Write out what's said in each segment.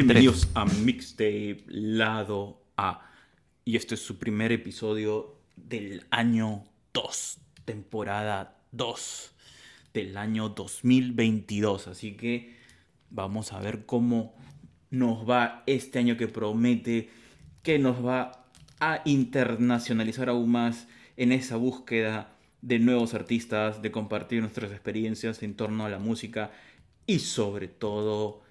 Bienvenidos a Mixtape Lado A. Y este es su primer episodio del año 2, temporada 2 del año 2022. Así que vamos a ver cómo nos va este año que promete que nos va a internacionalizar aún más en esa búsqueda de nuevos artistas, de compartir nuestras experiencias en torno a la música y sobre todo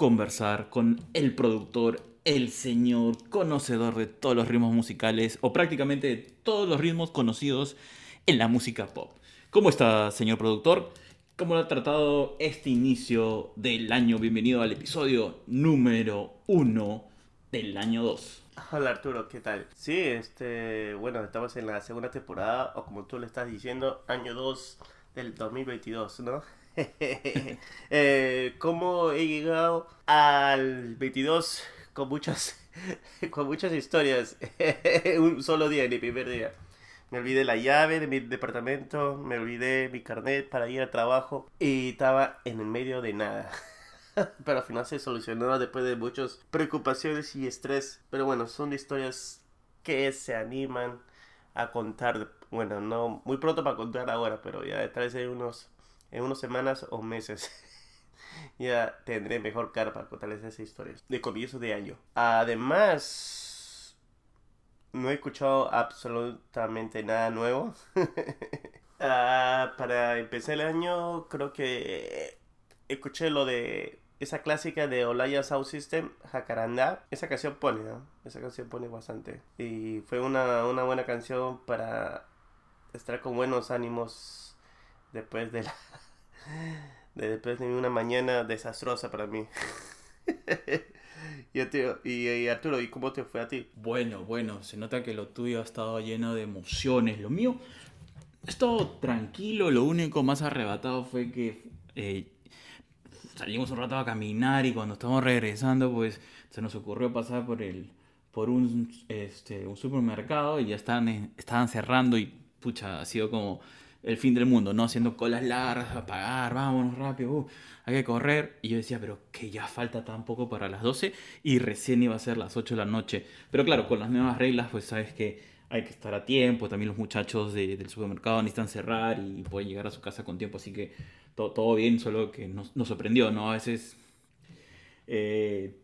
conversar con el productor, el señor conocedor de todos los ritmos musicales o prácticamente de todos los ritmos conocidos en la música pop. ¿Cómo está, señor productor? ¿Cómo lo ha tratado este inicio del año? Bienvenido al episodio número uno del año 2. Hola Arturo, ¿qué tal? Sí, este, bueno, estamos en la segunda temporada, o como tú le estás diciendo, año 2 del 2022, ¿no? eh, ¿Cómo he llegado al 22 con muchas, con muchas historias? Un solo día, en mi primer día. Me olvidé la llave de mi departamento, me olvidé mi carnet para ir al trabajo y estaba en el medio de nada. Pero al final se solucionó después de muchas preocupaciones y estrés. Pero bueno, son historias que se animan a contar. Bueno, no muy pronto para contar ahora, pero ya detrás de unos en unas semanas o meses. ya tendré mejor cara para contarles esas historias de comienzo de año. Además, no he escuchado absolutamente nada nuevo. Ah, para empezar el año, creo que escuché lo de esa clásica de Olaya Sound System, Jacaranda. Esa canción pone, ¿no? Esa canción pone bastante. Y fue una, una buena canción para estar con buenos ánimos después de la de después de una mañana desastrosa para mí. y, y, Arturo, ¿y cómo te fue a ti? Bueno, bueno, se nota que lo tuyo ha estado lleno de emociones. Lo mío ha estado tranquilo. Lo único más arrebatado fue que eh, salimos un rato a caminar y cuando estamos regresando, pues se nos ocurrió pasar por el por un, este, un supermercado y ya estaban, estaban cerrando y pucha, ha sido como el fin del mundo, ¿no? Haciendo colas largas, a pagar, vámonos rápido, uh, hay que correr. Y yo decía, pero que ya falta tan poco para las 12 y recién iba a ser las 8 de la noche. Pero claro, con las nuevas reglas, pues sabes que hay que estar a tiempo. También los muchachos del supermercado necesitan cerrar y pueden llegar a su casa con tiempo. Así que todo, bien, solo que nos, sorprendió, ¿no? A veces eh,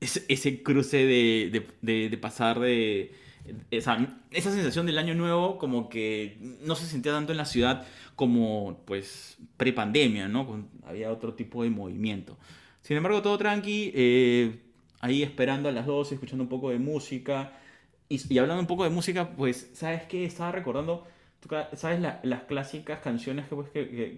ese, cruce de, de pasar de esa, esa sensación del año nuevo como que no se sentía tanto en la ciudad como pues pre-pandemia, ¿no? Había otro tipo de movimiento. Sin embargo, todo tranqui, eh, ahí esperando a las 12, escuchando un poco de música. Y, hablando un poco de música, pues, ¿sabes qué? Estaba recordando, ¿sabes? las clásicas canciones que, pues,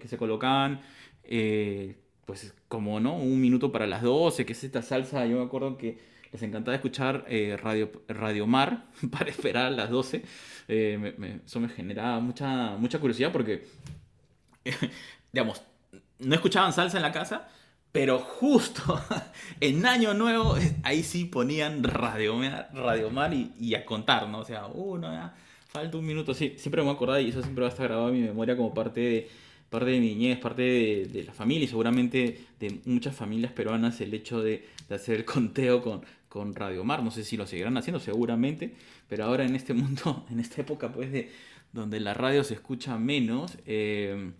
se colocaban, eh, pues, como, ¿no? Un minuto para las 12, que es esta salsa, yo me acuerdo que les encantaba escuchar eh, Radio, Radio Mar para esperar a las 12. Eh, eso me generaba mucha, mucha curiosidad porque, digamos, no escuchaban salsa en la casa, pero justo en Año Nuevo, ahí sí ponían Radio, Radio Mar y, a contar, ¿no? O sea, uno, ya, falta un minuto. Sí, siempre me acuerdo y eso siempre va a estar grabado en mi memoria como parte de parte de mi niñez, parte de, la familia y seguramente de muchas familias peruanas el hecho de, de, hacer el conteo con, con Radio Mar. No sé si lo seguirán haciendo, seguramente, pero ahora en este mundo, en esta época, pues, de donde la radio se escucha menos, eh,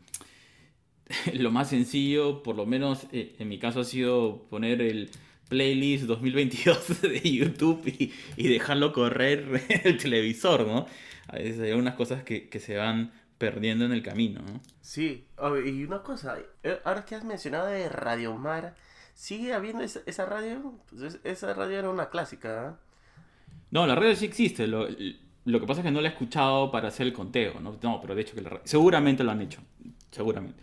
lo más sencillo, por lo menos eh, en mi caso, ha sido poner el playlist 2022 de YouTube y, dejarlo correr el televisor, ¿no? hay unas cosas que, que, se van perdiendo en el camino, ¿no? Sí, y una cosa, eh, ahora que has mencionado de Radio Mar, ¿Sigue habiendo esa, radio? Pues esa radio era una clásica. ¿eh? No, la radio sí existe. Lo, que pasa es que no la he escuchado para hacer el conteo. No, no pero de hecho que la, seguramente lo han hecho. Seguramente.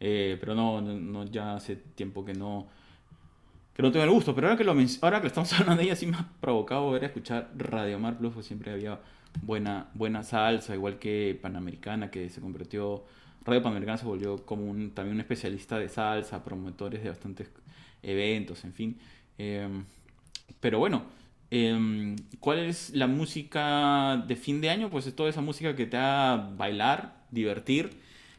Eh, pero no, no, ya hace tiempo que no que no tengo el gusto. Pero ahora que lo, ahora que estamos hablando de ella sí me ha provocado ver a escuchar Radio Mar Plus, pues siempre había buena, buena salsa, igual que Panamericana, que se convirtió... Radio Panamericana se volvió como un, también un especialista de salsa, promotores de bastantes eventos, en fin. Em, pero bueno, em, ¿cuál es la música de fin de año? Pues es toda esa música que te haga bailar, divertir.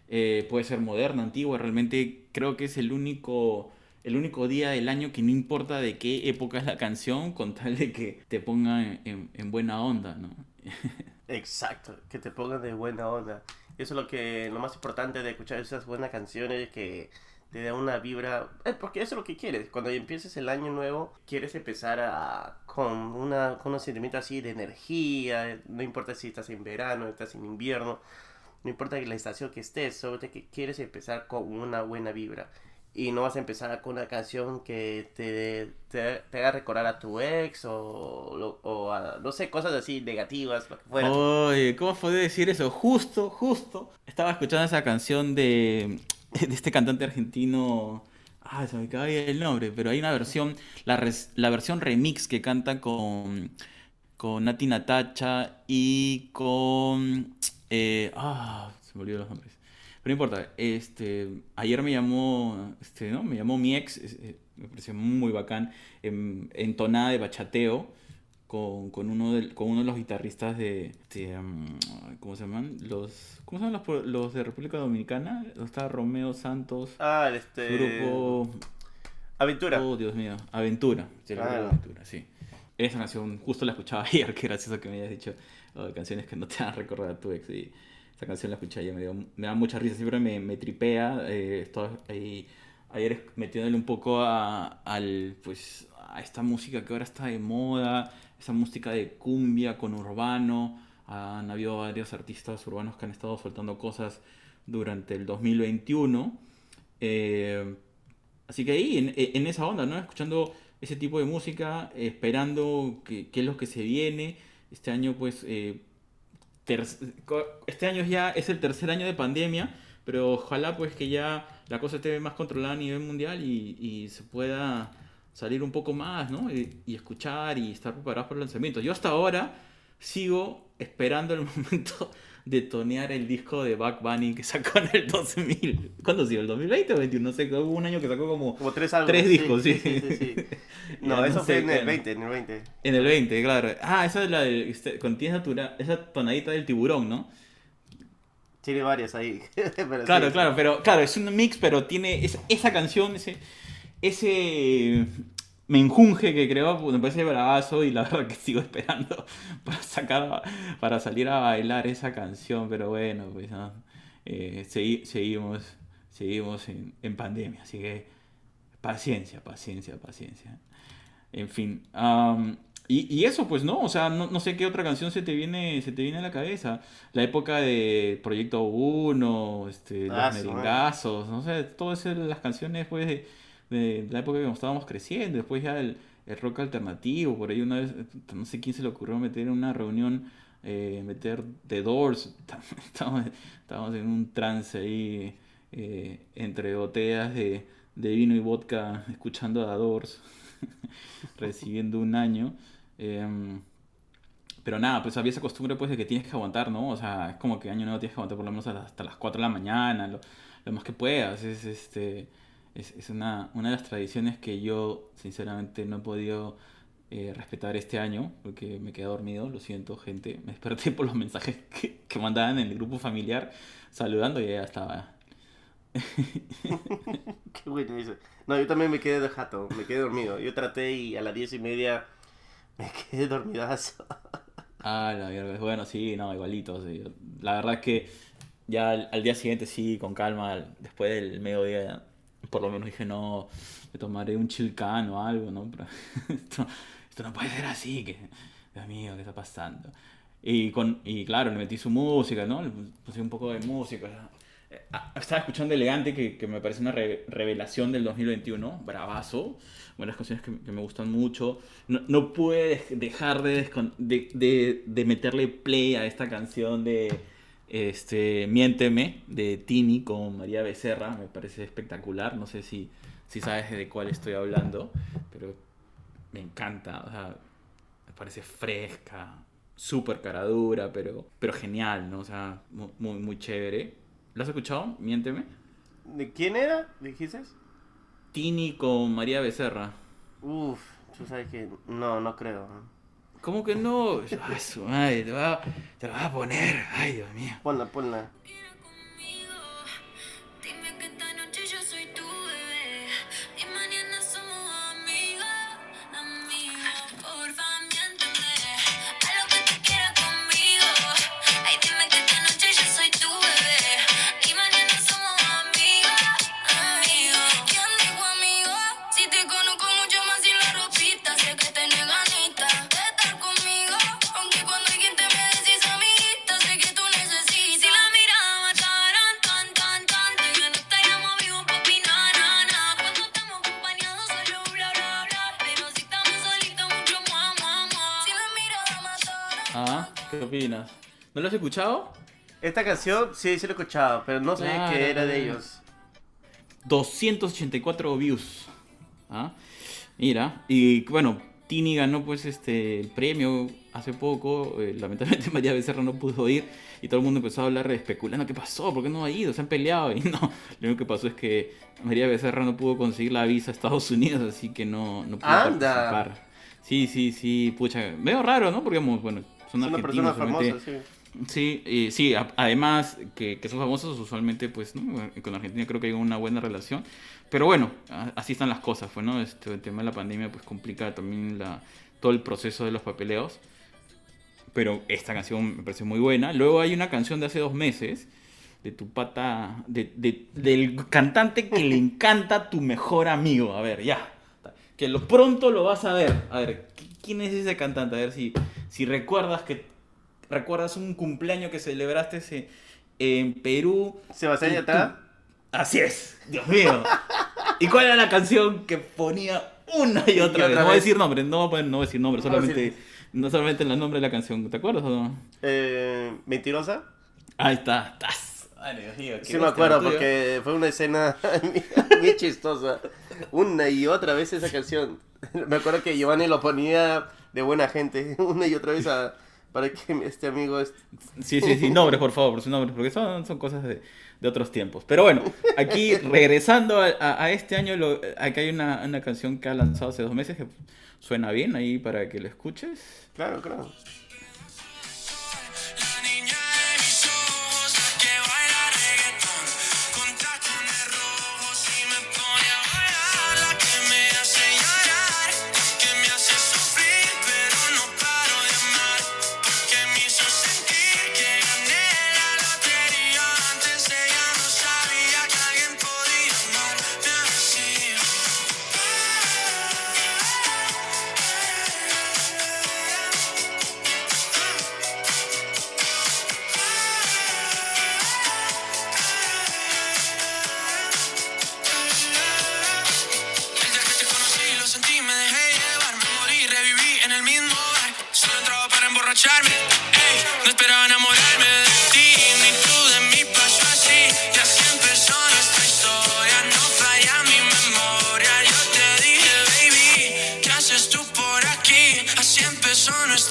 Eh, puede ser moderna, antigua, realmente creo que es el único el único día del año que no importa de qué época es la canción, con tal de que te pongan en, en buena onda, ¿no? Exacto, que te pongan de buena onda. Eso es lo que lo más importante de escuchar esas buenas canciones que te da una vibra, eh, porque eso es lo que quieres. Cuando empieces el año nuevo, quieres empezar a, con, una, con un sentimiento así de energía, no importa si estás en verano, estás en invierno, no importa la estación que estés, solo que quieres empezar con una buena vibra y no vas a empezar con una canción que te, te, haga recordar a tu ex o, o a, no sé, cosas así negativas, lo que fuera. Oye, ¿cómo podía decir eso? Justo, justo. Estaba escuchando esa canción de, de este cantante argentino. Ah, se me acaba el nombre, pero hay una versión, la, la versión remix que canta con, con Nati Natacha y con... Eh, ah, se me olvidó los nombres. Pero no importa, este, ayer me llamó, este, ¿no? Me llamó mi ex, eh, me pareció muy bacán, en, en tonada de bachateo, con, con, uno de, con uno de los guitarristas de, este, ¿cómo se llaman? Los, ¿Cómo se llaman los, los de República Dominicana? Está Romeo Santos. Ah, este... Grupo... Aventura. Oh, Dios mío, Aventura. Ah. Aventura, sí. Esa canción justo la escuchaba ayer, qué gracioso que me hayas dicho oh, canciones que no te van a recordar a tu ex. Y, esa canción la escuché ayer, me, me da mucha risa, siempre me, me tripea. Eh, estoy ahí, ayer metiéndole un poco a, al, pues, a esta música que ahora está de moda, esa música de cumbia con urbano. Han habido varios artistas urbanos que han estado soltando cosas durante el 2021. Eh, así que ahí, en, en, esa onda, ¿no? Escuchando ese tipo de música, esperando qué es lo que se viene. Este año, pues, eh, este año ya es el tercer año de pandemia, pero ojalá pues que ya la cosa esté más controlada a nivel mundial y, se pueda salir un poco más, y, escuchar y estar preparados para el lanzamiento. Yo hasta ahora sigo esperando el momento de tonear el disco de Back Bunny que sacó en el 2000. ¿Cuándo sido? ¿El 2020 o 2021? No sé, hubo un año que sacó como, como tres, tres discos, sí. sí, sí, sí no, eso fue en el 20, en el 20. En el 20, claro. Ah, esa es la de, este, contiene esa tonadita del tiburón, ¿no? Tiene varias ahí. claro, claro, pero claro, es un mix, pero tiene esa, esa canción, ese, ese me enjunge que creo, me parece bravazo y la verdad que sigo esperando para sacar, para salir a bailar esa canción, pero bueno, pues eh, seguimos, seguimos en, pandemia, así que paciencia, paciencia, paciencia. En fin, y, eso pues no, o sea, no, sé qué otra canción se te viene, se te viene a la cabeza. La época de Proyecto 1, este, Los ah, Meringazos, no sé, todas las canciones pues de de la época que estábamos creciendo, después ya el, rock alternativo, por ahí una vez, no sé quién se le ocurrió meter en una reunión, eh, meter The Doors, estábamos, en un trance ahí, eh, entre botellas de, vino y vodka, escuchando a The Doors, recibiendo un año. Em, pero nada, pues había esa costumbre pues de que tienes que aguantar, ¿no? O sea, es como que año nuevo tienes que aguantar por lo menos hasta las 4 de la mañana, lo más que puedas, es este es, es una, una, de las tradiciones que yo sinceramente no he podido eh, respetar este año porque me quedé dormido, lo siento gente, me desperté por los mensajes que, que mandaban en el grupo familiar saludando y ya estaba. Qué bueno eso. No, yo también me quedé de jato, me quedé dormido. Yo traté y a las diez y media me quedé dormidazo. ah, la verdad, bueno, sí, no, igualito. La verdad es que ya al, al, día siguiente sí, con calma, después del mediodía por lo menos dije, no, me tomaré un chilcán o algo, ¿no? esto, esto, no puede ser así, que, Dios mío, ¿qué está pasando? Y, con, y claro, le metí su música, ¿no? Le puse un poco de música. Eh, ah, estaba escuchando Elegante, que, que me parece una revelación del 2021, bravazo, buenas canciones que, que me gustan mucho. No, no pude dejar de, de, de, de meterle play a esta canción de este, Miénteme de Tini con María Becerra, me parece espectacular. No sé si, si sabes de cuál estoy hablando, pero me encanta. O sea, me parece fresca, súper caradura, pero, pero genial, ¿no? O sea, muy, muy chévere. ¿Lo has escuchado? Miénteme. ¿De quién era? ¿Dijiste? Tini con María Becerra. Uf, tú sabes que no, no creo. ¿Cómo que no? Ay, su madre, te va, te va a poner. Ay, Dios mío. Ponla, ponla. Escuchado? Esta canción sí, sí la he escuchado, pero no Claro, que era de ellos. 284 views. ¿Ah? Mira, y bueno, Tini ganó pues este el premio hace poco. eh, lamentablemente María Becerra no pudo ir y todo el mundo empezó a hablar especulando qué pasó, por qué no ha ido, se han peleado y no. Lo único que pasó es que María Becerra no pudo conseguir la visa a Estados Unidos, así que no, no pudo Anda. participar. Sí, sí, sí, pucha, medio raro, ¿no? Porque bueno, son una argentinos, persona obviamente, famosa, sí. Sí, y sí, además que, son famosos usualmente, pues, ¿no? Con Argentina creo que hay una buena relación. Pero bueno, así están las cosas, pues, ¿no? Este, el tema de la pandemia, pues, complica también todo el proceso de los papeleos. Pero esta canción me parece muy buena. Luego hay una canción de hace dos meses, de tu pata, de, de- del cantante que le encanta tu mejor amigo. A ver, ya. Que lo pronto lo vas a ver. A ver, ¿qui- ¿quién es ese cantante? A ver si, si recuerdas que recuerdas un cumpleaños que celebraste ese- en Perú. Sebastián Yatra. Así es, Dios mío. ¿Y cuál era la canción que ponía una y otra Y vez? otra no voy a decir nombre, no voy a poner- no voy a decir nombre, No solamente, no solamente el nombre de la canción. ¿Te acuerdas o no? Eh, Mentirosa. Ahí está. estás. Ay, Dios mío, qué Sí me acuerdo porque fue una escena muy chistosa. Una y otra vez esa canción. Me acuerdo que Giovanni lo ponía de buena gente una y otra vez a- para que este amigo... est- Sí, sí, sí, nombres, por favor, sus nombres, porque son, son cosas de, de otros tiempos. Pero bueno, aquí regresando a, a- a este año, lo, aquí hay una, una canción que ha lanzado hace dos meses que suena bien ahí para que la escuches. Claro, claro.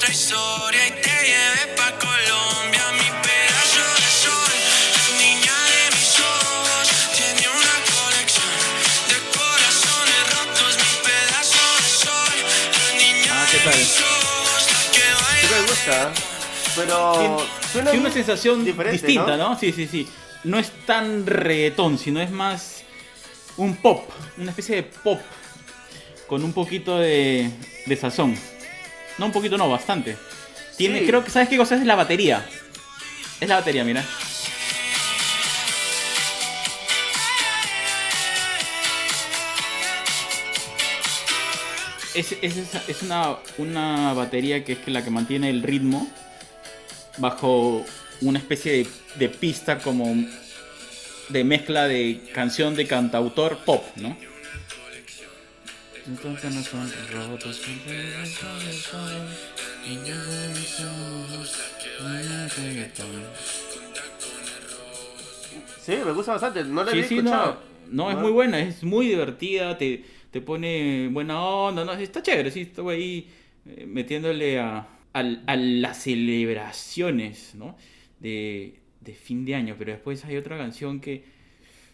Nuestra historia y te llevé pa' Colombia, mi pedazo de sol. La niña de mis ojos tiene una colección de corazones rotos, mi pedazo de sol. La niña Ah, ¿qué de tal? mis ojos, la que baila. me gusta, pero... suena Sí, una sensación distinta, ¿no? Sí, sí, sí. No es tan reggaetón, sino es más un pop, una especie de pop con un poquito de, de sazón. No un poquito, no, bastante. Tiene, Sí. creo que sabes qué cosa es la batería. Es la batería, mira. Es, es, es una, una batería que es que la que mantiene el ritmo bajo una especie de, de pista como de mezcla de canción de cantautor pop, ¿no? Entonces no son rotos, Sí, me gusta bastante, no la Sí, había sí, no, escuchado. no, es muy buena, es muy divertida, te, te pone buena onda, no, está chévere, sí, estoy ahí eh, metiéndole a, al- a las celebraciones, ¿no? De, de fin de año, pero después hay otra canción que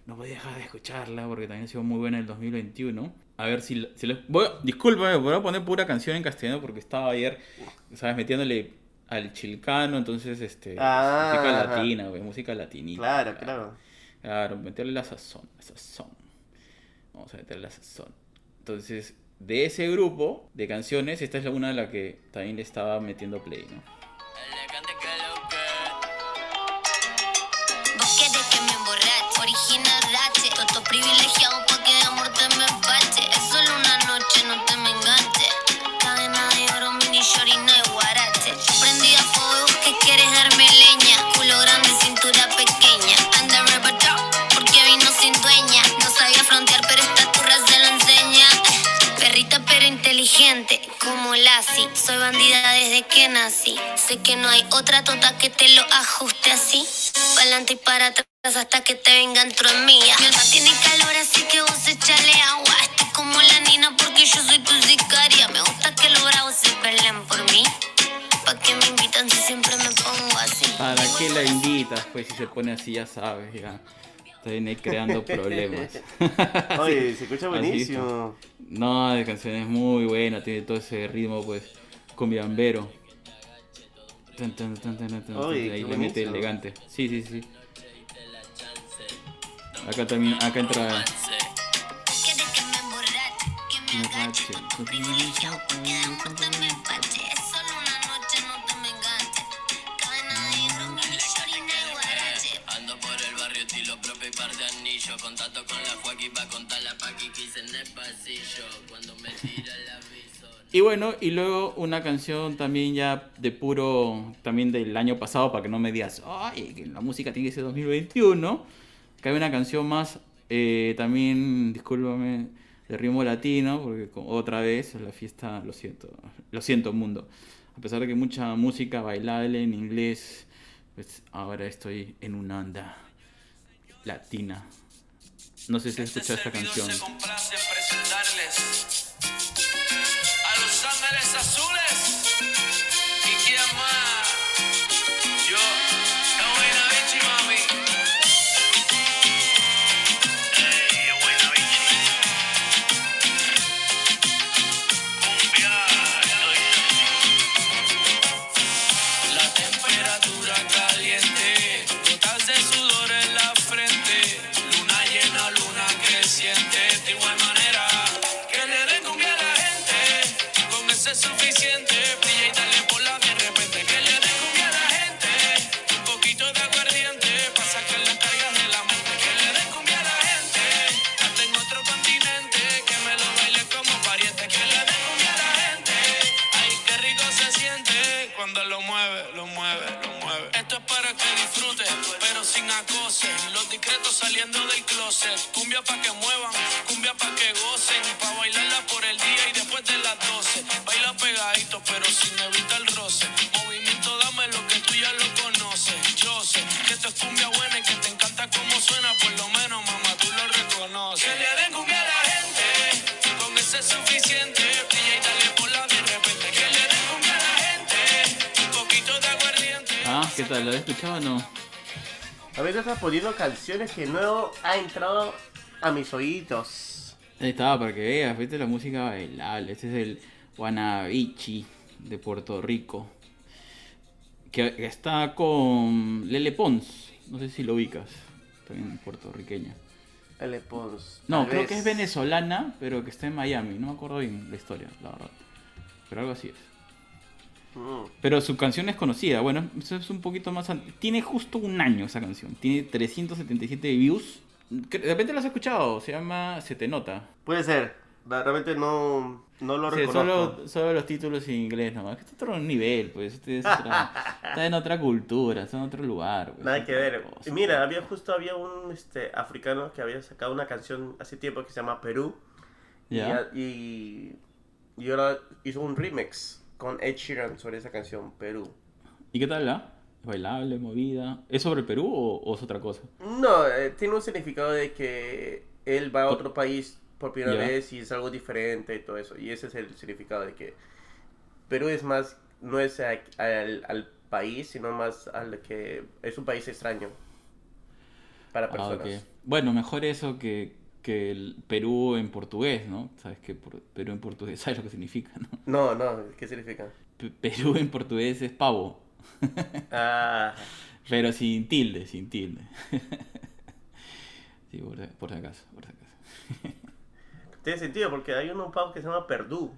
no voy a dejar de escucharla porque también ha sido muy buena en el 2021. A ver si, si les... Voy, discúlpame, voy a poner pura canción en castellano porque estaba ayer, ¿sabes? Metiéndole al chilcano, entonces, este... Ah, música ajá. latina, güey, música latinita. Claro, claro. Claro, meterle la sazón, la sazón. Vamos a meterle la sazón. Entonces, de ese grupo de canciones, esta es la una de la que también le estaba metiendo play, ¿no? Lo original rache Toto privilegiado inteligente, como Lassie soy bandida desde que nací. Sé que no hay otra tota que te lo ajuste así. Pa'lante y para atrás hasta que te venga dentro de mí. Mi alma tiene calor, así que vos echale agua. Estoy como la nina porque yo soy tu sicaria. Me gusta que los bravos se peleen por mí. Pa' que me invitan si siempre me pongo así. ¿Para qué la invitas? Pues si se pone así, ya sabes, ya. Está ahí creando problemas. Oye, Sí, se escucha buenísimo. No, la canción es muy buena, tiene todo ese ritmo, pues, cumbiambero. Tan, Oye, ahí le mete elegante. Sí, sí, sí. Acá también, acá entra. Agache. Me Contacto con la Joaquín contar la paqui que hice en el pasillo. Cuando me tira aviso. Y bueno, y luego una canción también ya de puro, también del año pasado, para que no me digas, ay, que la música tiene que ser 2021. Que hay una canción más, eh, también, discúlpame, de ritmo latino, porque otra vez la fiesta, lo siento, lo siento mundo. A pesar de que mucha música bailable en inglés, pues ahora estoy en una onda latina. No sé si has escuchado esta canción. se complace en presentarles a Los Ángeles Azules. Suena. Por lo menos, mamá, tú lo reconoces. Que le den cumbia a la gente, con eso es suficiente. Y dale por la de repente. Que le den cumbia a la gente, un poquito de aguardiente. Ah, ¿qué tal? ¿Lo has escuchado o no? A veces estás poniendo canciones que no ha entrado a mis oídos. Ahí estaba, para que veas, viste la música bailable. Este es el Guanabichi de Puerto Rico. Que está con Lele Pons. No sé si lo ubicas. También puertorriqueña. Pons. No, tal creo vez. que es venezolana, pero que está en Miami. No me acuerdo bien la historia, la verdad. Pero algo así es. Mm. Pero su canción es conocida. Bueno, eso es un poquito más. Tiene justo un año esa canción. Tiene 377 views. De repente la has escuchado. Se llama Se te nota. Puede ser. La- Realmente no, no lo reconozco. solo, solo los títulos en inglés nomás. Que está otro nivel, pues. Este es otra- está en otra cultura, está en otro lugar. pues, Nada que ver. cosa. Mira, había justo había un este, africano que había sacado una canción hace tiempo que se llama Perú. Y Y, y ahora hizo un remix con Ed Sheeran sobre esa canción, Perú. ¿Y qué tal la? ¿Es bailable, movida? ¿Es sobre Perú o, o es otra cosa? No, eh, tiene un significado de que él va a otro país por primera Ya. vez y es algo diferente y todo eso. Y ese es el significado de que Perú es más, no es a- al, al país, sino más al que es un país extraño para Ah, personas. Bueno, mejor eso que, que el Perú en portugués, ¿no? Sabes que por- Perú en portugués, ¿sabes lo que significa, no? No, no, ¿qué significa? Pe- Perú en portugués es pavo, Ah, pero sin tilde, sin tilde. sí, por, por si acaso, por si acaso. Tiene sentido porque hay un pavo que se llama Perdú.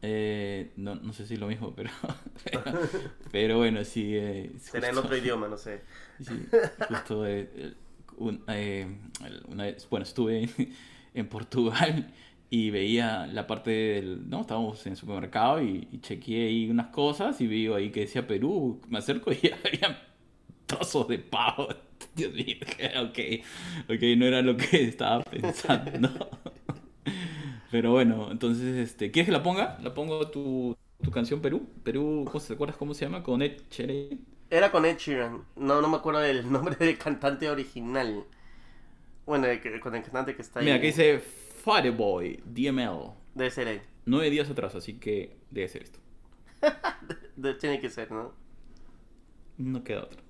Eh, no, no sé si es lo mismo, pero, pero, pero bueno, sí. eh, Será en otro idioma, no sé. Sí, justo eh, un- eh, el- una vez, bueno, estuve en, en Portugal y veía la parte del, no, estábamos en el supermercado y, y chequeé ahí unas cosas y vi ahí que decía Perú, me acerco y había trozos de pavo. Dios mío, ok, ok, no era lo que estaba pensando. Pero bueno, entonces, este, ¿quieres que la ponga? La pongo tu... tu canción Perú. Perú, ¿cómo se- ¿te acuerdas cómo se llama? Con Ed Sheeran. Era con Ed Sheeran. No, no me acuerdo del nombre del cantante original. Bueno, el que- con el cantante que está ahí. Mira, aquí dice Fireboy, DML. Debe ser él. Nueve días atrás, así que debe ser esto. De- tiene que ser, ¿no? No queda otra.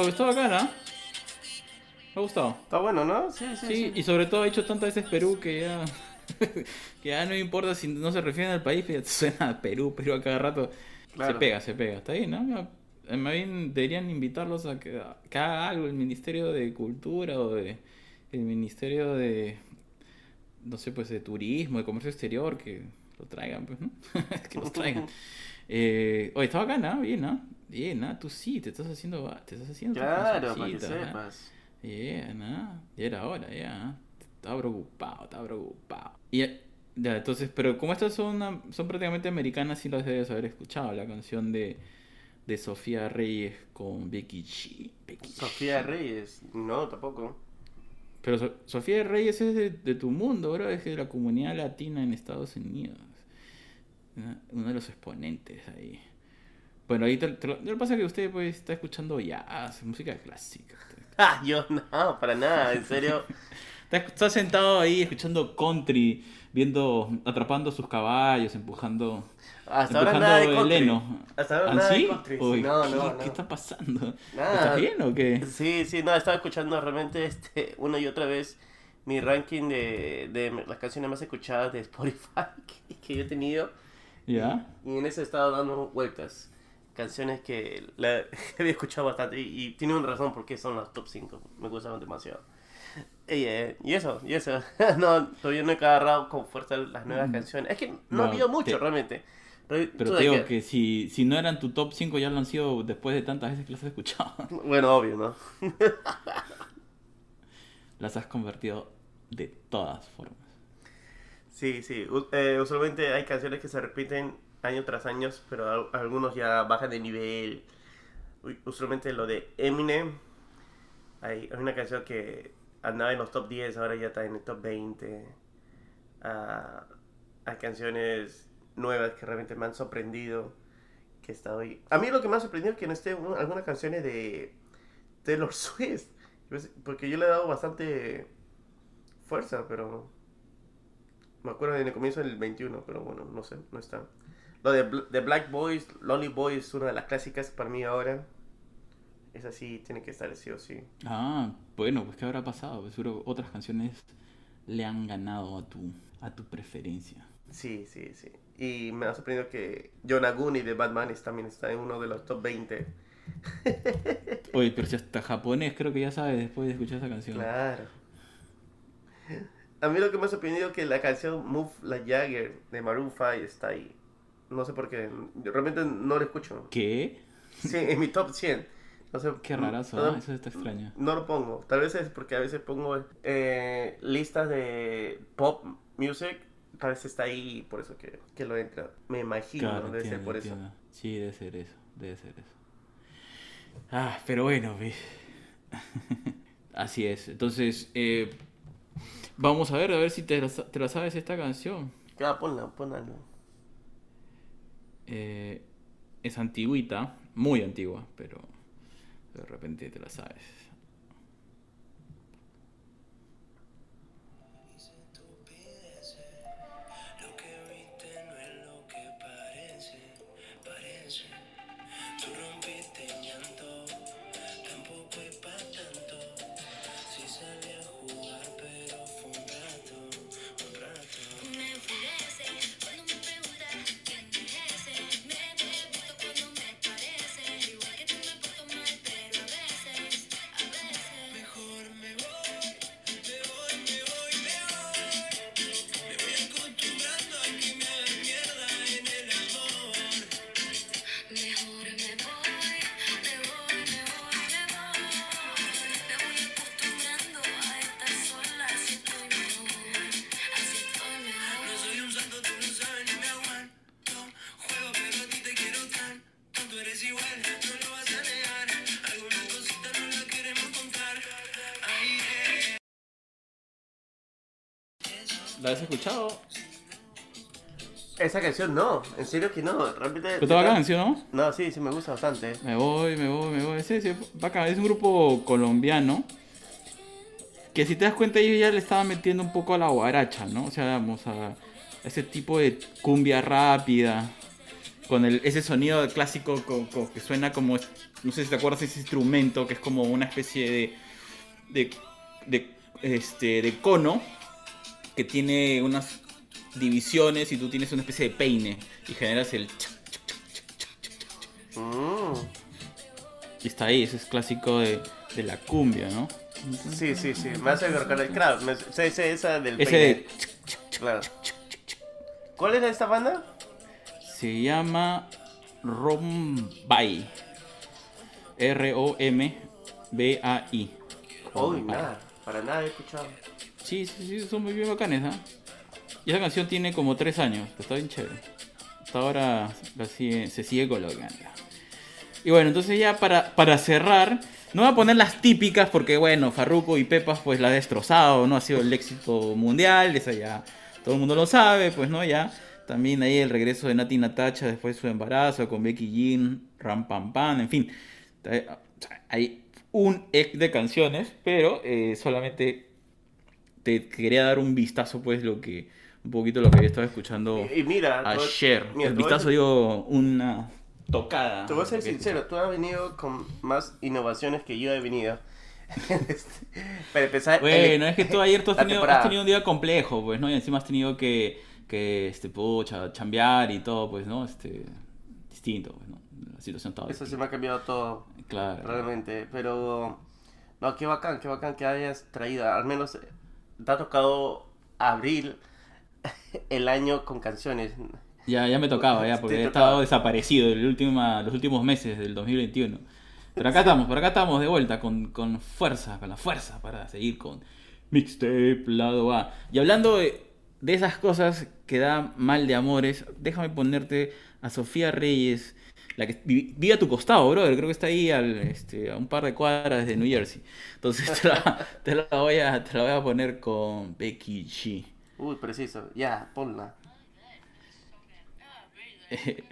Oh, está bacán, ¿ah? Me ha gustado. Está bueno, ¿no? Sí, sí, Sí, sí. y sobre todo ha hecho tantas veces Perú que ya. que ya no importa si no se refieren al país, pero suena a Perú, Perú a cada rato. Claro. Se pega, se pega. Está bien, ¿no? Eh, Más bien deberían invitarlos a que, que haga algo el Ministerio de Cultura o de el Ministerio de. No sé, pues de Turismo, de Comercio Exterior, que lo traigan, pues, ¿no? que los traigan. Eh, oye, está bacán, ¿ah? Bien, ¿no? Bien, ¿no? Tú sí, te estás haciendo. Te estás haciendo. Claro, para que sepas. Yeah, ¿no? Ya era hora, ya. Estaba preocupado, estaba preocupado. Y eh, ya, entonces, pero como estas son, una- son prácticamente americanas, sí las debes haber escuchado. La canción de, de Sofía Reyes con Becky G. Becky G. Sofía Reyes. No, tampoco. Pero So- Sofía Reyes es de, de tu mundo, bro. Es de la comunidad latina en Estados Unidos. Uno de los exponentes ahí. Bueno, ahí te, te lo, lo que pasa es que usted pues está escuchando jazz, música clásica. Ah, yo no, para nada, en serio. Está, sentado ahí escuchando country, viendo, atrapando sus caballos, empujando, Hasta ahora empujando nada de el country. heno. Hasta ahora ¿Ah, nada de sí? country. Uy, no, ¿qué, no, no. qué está pasando? Nada. ¿Estás bien o qué? Sí, sí, no, estaba escuchando realmente este una y otra vez mi ranking de, de las canciones más escuchadas de Spotify que, que yo he tenido. ¿Ya? Y en ese he estado dando vueltas. Canciones que la, había escuchado bastante y, y tiene una razón porque son las top 5. Me gustaban demasiado. Y, eh, y eso, y eso. no, todavía no he agarrado con fuerza las nuevas canciones. Es que no, Mm. No, ha habido mucho te- realmente. Pero, te digo que si, si no eran tu top 5 ya lo han sido después de tantas veces que las has escuchado. Bueno, obvio, ¿no? Las has convertido de todas formas. Sí, sí. Eh, usualmente hay canciones que se repiten año tras año, pero al- algunos ya bajan de nivel. Usualmente lo de Eminem. Hay, una canción que andaba en los top 10, ahora ya está en el top 20. Ah, hay canciones nuevas que realmente me han sorprendido. Que está hoy. A mí lo que me ha sorprendido es que no esté un- algunas canciones de Taylor Swift. Sé- Porque yo le he dado bastante fuerza, pero me acuerdo en el comienzo del 21, pero bueno, no sé, no está. Lo de, de Black Boys, Lonely Boys es una de las clásicas para mí ahora. Esa sí tiene que estar sí o sí. Ah, bueno, pues ¿qué habrá pasado? Pues seguro otras canciones le han ganado a tu, a tu preferencia. Sí, sí, sí. Y me ha sorprendido que Yonaguni de Batman también está en uno de los top 20. Oye, pero si hasta japonés creo que ya sabes después de escuchar esa canción. Claro. A mí lo que me ha sorprendido es que la canción Move Like Jagger de Maroon 5 está ahí. No sé por qué. Yo realmente no la escucho. ¿Qué? Sí, en mi top 100. No sé, Qué rarazo, no- eso está extraño. No lo pongo. Tal vez es porque a veces pongo eh, listas de pop music. tal vez está ahí por eso que, que lo entra. Me imagino, Claro, debe ser entiendo, por eso. Sí, debe ser eso, debe ser eso. Ah, pero bueno, ve. Así es. Entonces, eh, vamos a ver, a ver si te la, sa- te la sabes esta canción. Ya, ponla, ponla. Eh, es antiguita, muy antigua, pero de repente te la sabes. ¿La has escuchado? Esa canción no, en serio que no. Realmente. ¿Pero está bacán, sí o no? No, sí, sí me gusta bastante. Me voy, me voy, me voy. Sí, sí, bacán. Es un grupo colombiano. Que si te das cuenta, ellos ya le estaban metiendo un poco a la guaracha, ¿no? O sea, vamos a ese tipo de cumbia rápida. Con el, ese sonido clásico co- co- que suena como. No sé si te acuerdas de ese instrumento que es como una especie de. de. de, este, de cono. Que tiene unas divisiones y tú tienes una especie de peine. Y generas el. Mm, Y está ahí, ese es clásico de, de la cumbia, ¿no? Sí, sí, sí. Me hace recordar el crowd. Me, sé, sé esa del Ese peine. de- Claro. ¿Cuál era esta banda? se llama Rombay. R-O-M-B-A-I. Uy, nada. Para nada he escuchado. Sí, sí, sí, son muy bien bacanes, ¿ah? Y esa canción tiene como tres años, está bien chévere. Hasta ahora la sigue- se sigue colocando. Y bueno, entonces ya para, para cerrar, no voy a poner las típicas porque bueno, Farruko y Pepas pues la ha destrozado, ¿no? Ha sido el éxito mundial, esa ya todo el mundo lo sabe, pues no, ya. También ahí el regreso de Nati Natacha después de su embarazo con Becky Jean, Ram Pam Pam, en fin. Eh, Hay un ex de canciones, pero eh, solamente te quería dar un vistazo pues lo que un poquito lo que había estado escuchando Y, y mira, ayer. mira, el a vistazo ser- digo una tocada. Te voy a ser sincero, tú has venido con más innovaciones que yo he venido. Para empezar, Bueno, el- es que tú ayer tú has tenido, has tenido un día complejo, pues, ¿no? Y encima has tenido que, que este, pucha, chambear y todo, pues, ¿no? Este, distinto, pues, ¿no? La situación estaba Eso se distinta. me ha cambiado todo, Claro. realmente. Pero, no, qué bacán, qué bacán que hayas traído. Al menos te ha tocado abrir el año con canciones. Ya, ya me tocaba, ya, porque he estado desaparecido el última, los últimos meses del 2021. Pero acá estamos, por acá estamos de vuelta con, con fuerza, con la fuerza para seguir con Mixtape Lado A. Y hablando de, de esas cosas que da mal de amores, déjame ponerte a Sofía Reyes, la que vi- vive a tu costado, brother. Creo que está ahí al, este, a un par de cuadras de New Jersey. Entonces te la, te la voy, a, te la voy a poner con Becky G. Uy, preciso. Ya, ponla.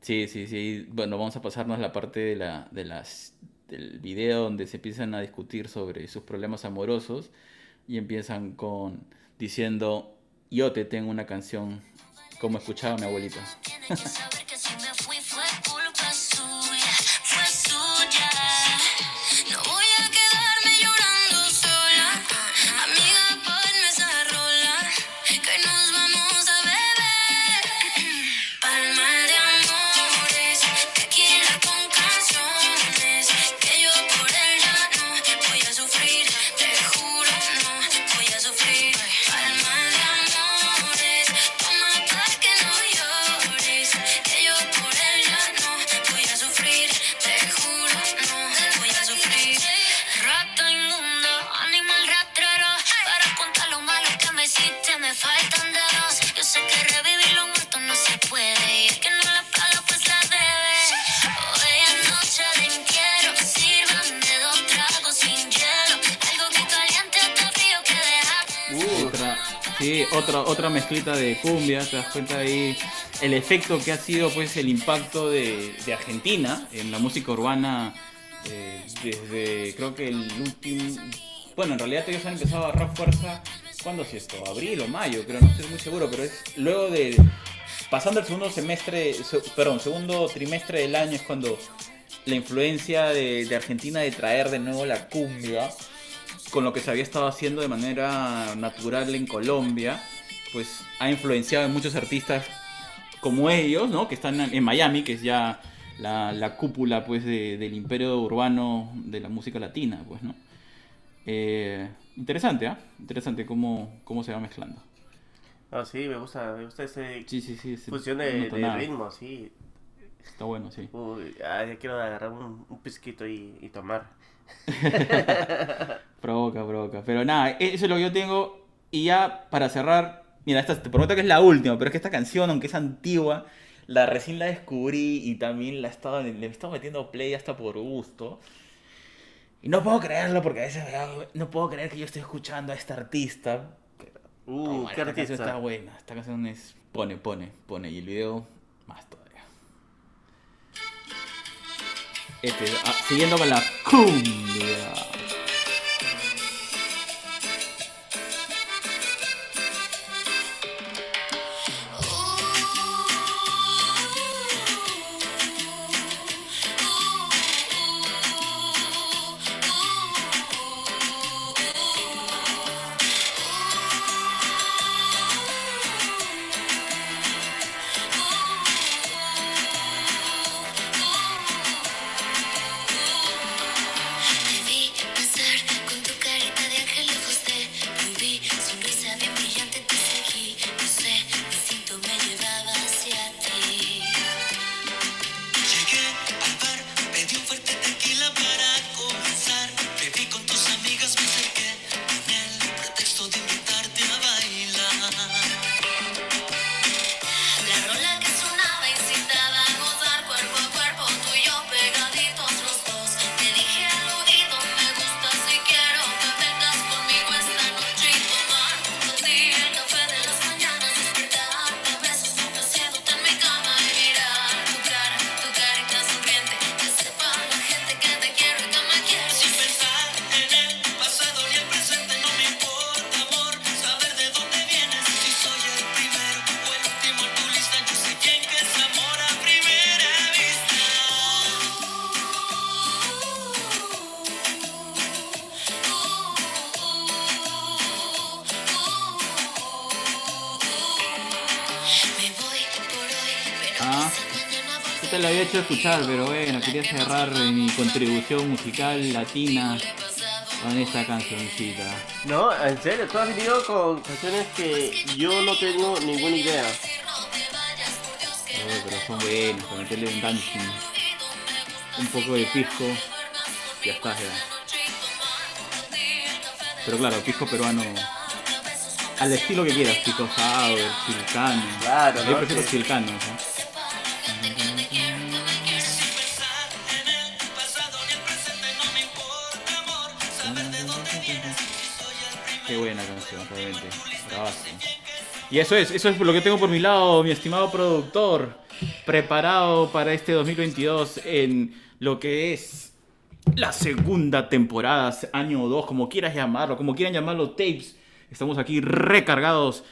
Sí, sí, sí. Bueno, vamos a pasarnos la parte de la, de las, del video donde se empiezan a discutir sobre sus problemas amorosos y empiezan con diciendo yo te tengo una canción como escuchaba mi abuelita. otra, otra mezclita de cumbia, te das cuenta ahí el efecto que ha sido pues el impacto de, Argentina en la música urbana eh, desde creo que el último... Bueno, en realidad ellos han empezado a agarrar fuerza, ¿cuándo es esto? ¿Abril o mayo? Creo, no estoy muy seguro, pero es luego de... Pasando el segundo semestre, se- perdón, segundo trimestre del año es cuando la influencia de Argentina de traer de nuevo la cumbia con lo que se había estado haciendo de manera natural en Colombia, pues ha influenciado en muchos artistas como ellos, ¿no? Que están en Miami, que es ya la, la cúpula, pues, de- del imperio urbano de la música latina, pues, ¿no? Eh, interesante, ¿ah? Interesante cómo, cómo se va mezclando. Ah, sí, me gusta, me gusta ese Sí, sí, sí. fusión de, de ritmo, sí. Está bueno, sí. Uy, ah, ya quiero agarrar un, un pisquito y, y tomar. Provoca, provoca. Pero nada, eso es lo que yo tengo. Y ya para cerrar, mira, esta te prometo que es la última, pero es que esta canción, aunque es antigua, la recién la descubrí y también la he estado, le he estado metiendo play hasta por gusto. Y no puedo creerlo porque a veces no puedo creer que yo estoy escuchando a esta artista. Uh, qué esta canción artista. está buena. Esta canción es. Pone, pone, pone. Y el video, más todavía. Este, ah, siguiendo con la cumbia. Escuchar, pero bueno, quería cerrar mi contribución musical latina con esta cancioncita. No, en serio, tú has venido con canciones que yo no tengo ninguna idea. Oh, pero son buenas, para meterle un dancing, un poco de pisco, ya está, ya. Pero claro, pisco peruano, al estilo que quieras, pisco sour, chilcano. Claro, Yo ¿no? prefiero Sí. chilcano, ¿no? Y eso es, eso es lo que tengo por mi lado, mi estimado productor, preparado para este 2022 en lo que es la segunda temporada, año 2, como quieras llamarlo, como quieran llamarlo, tapes. Estamos aquí recargados,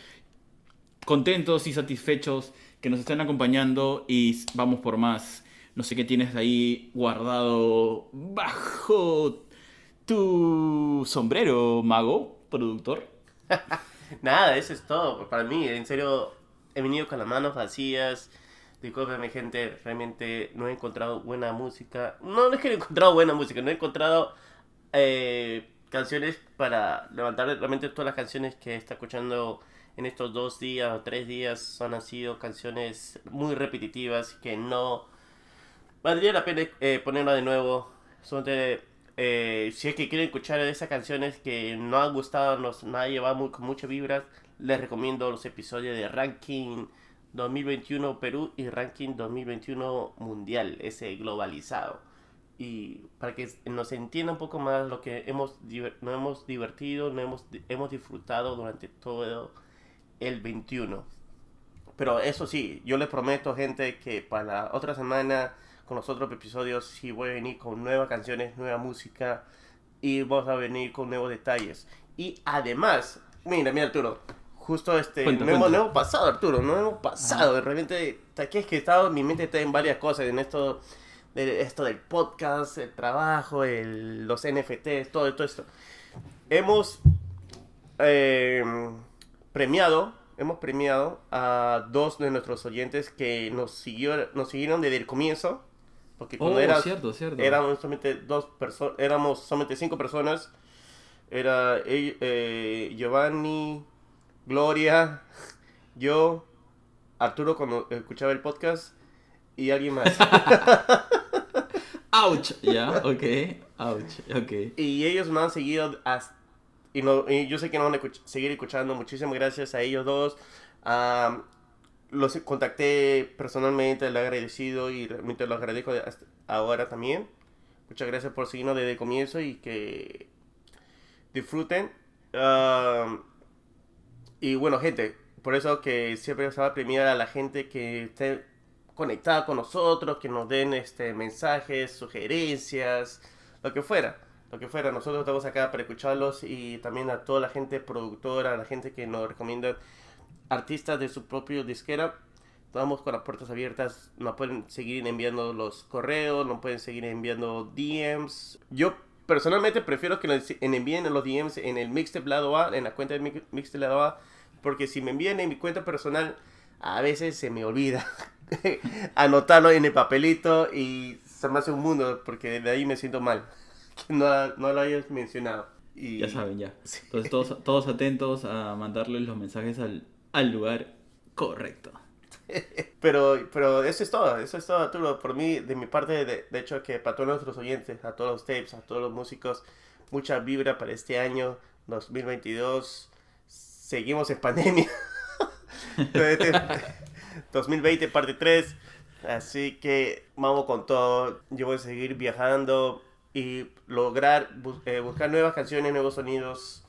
contentos y satisfechos que nos están acompañando y vamos por más. No sé qué tienes ahí guardado bajo tu sombrero, mago, productor. Nada, eso es todo. Para mí, en serio, he venido con las manos vacías. Discúlpeme, gente, realmente no he encontrado buena música. No, no es que no he encontrado buena música, no he encontrado eh, canciones para levantar realmente todas las canciones que está escuchando en estos dos días o tres días han sido canciones muy repetitivas que no valdría la pena eh, ponerla de nuevo. Solamente, eh, si es que quieren escuchar esas canciones que no han gustado, nos, ha llevado muy- con muchas vibras, les recomiendo los episodios de Ranking 2021 Perú y Ranking 2021 Mundial, ese globalizado. Y para que nos entienda un poco más lo que hemos, nos hemos divertido, nos hemos, hemos disfrutado durante todo el 21. Pero eso sí, yo les prometo, gente, que para la otra semana, con los otros episodios, sí voy a venir con nuevas canciones, nueva música y vamos a venir con nuevos detalles. Y además, mira, mira Arturo, justo este, Cuenta, no, hemos, cuenta. no hemos pasado Arturo, no hemos pasado, de repente, aquí es que he estado, mi mente está en varias cosas, en esto, de esto del podcast, el trabajo, el, los NFTs, todo, todo esto. Hemos eh, premiado, hemos premiado a dos de nuestros oyentes que nos, siguió, nos siguieron desde el comienzo. Porque cuando Oh, era, cierto, cierto. éramos solamente dos personas, éramos solamente cinco personas. Era eh, Giovanni, Gloria, yo, Arturo cuando escuchaba el podcast y alguien más. Ouch, ya, ok. Ouch, ok. Y ellos me han seguido hasta- y, no- y yo sé que nos van a escuch- seguir escuchando. Muchísimas gracias a ellos dos. Am, los contacté personalmente, le agradecido y realmente lo agradezco ahora también. Muchas gracias por seguirnos desde el comienzo y que disfruten. Y bueno, gente, por eso que siempre se va a premiar a la gente que esté conectada con nosotros, que nos den este mensajes, sugerencias, lo que fuera. Lo que fuera, nosotros estamos acá para escucharlos y también a toda la gente productora, a la gente que nos recomienda artistas de su propio disquera. Estamos con las puertas abiertas, nos pueden seguir enviando los correos, nos pueden seguir enviando DMs. Yo personalmente prefiero que nos envíen los DMs en el Mixtape Lado A, en la cuenta de Mi- Mixtape Lado A, porque si me envían en mi cuenta personal, a veces se me olvida anotarlo en el papelito y se me hace un mundo, porque de ahí me siento mal, que no, no lo hayas mencionado. Y... Ya saben, ya. Entonces todos, todos atentos a mandarles los mensajes al, al lugar correcto. Pero, pero eso es todo, eso es todo, Arturo. Por mí, de mi parte, de, hecho, que para todos nuestros oyentes, a todos los tapes, a todos los músicos, mucha vibra para este año 2022. Seguimos en pandemia. Entonces, este- 2020, parte 3. Así que vamos con todo. Yo voy a seguir viajando y lograr eh, buscar nuevas canciones, nuevos sonidos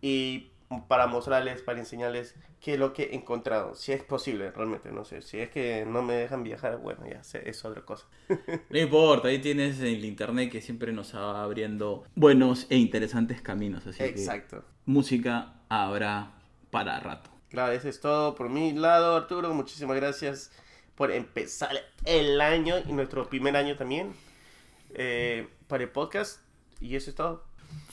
y para mostrarles, para enseñarles qué es lo que he encontrado. Si es posible, realmente, no sé. Si es que no me dejan viajar, bueno, ya sé, es otra cosa. No importa, ahí tienes el internet que siempre nos va abriendo buenos e interesantes caminos. Así Exacto. que música habrá para rato. Claro, eso es todo por mi lado, Arturo. Muchísimas gracias por empezar el año y nuestro primer año también eh, para el podcast. Y eso es todo.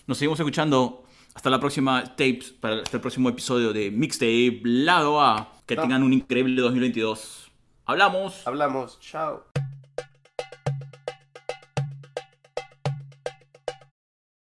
Nos seguimos escuchando. Hasta la próxima tapes, para hasta el próximo episodio de Mixtape Lado A. Que No. tengan un increíble 2022. Hablamos. Hablamos. Chao.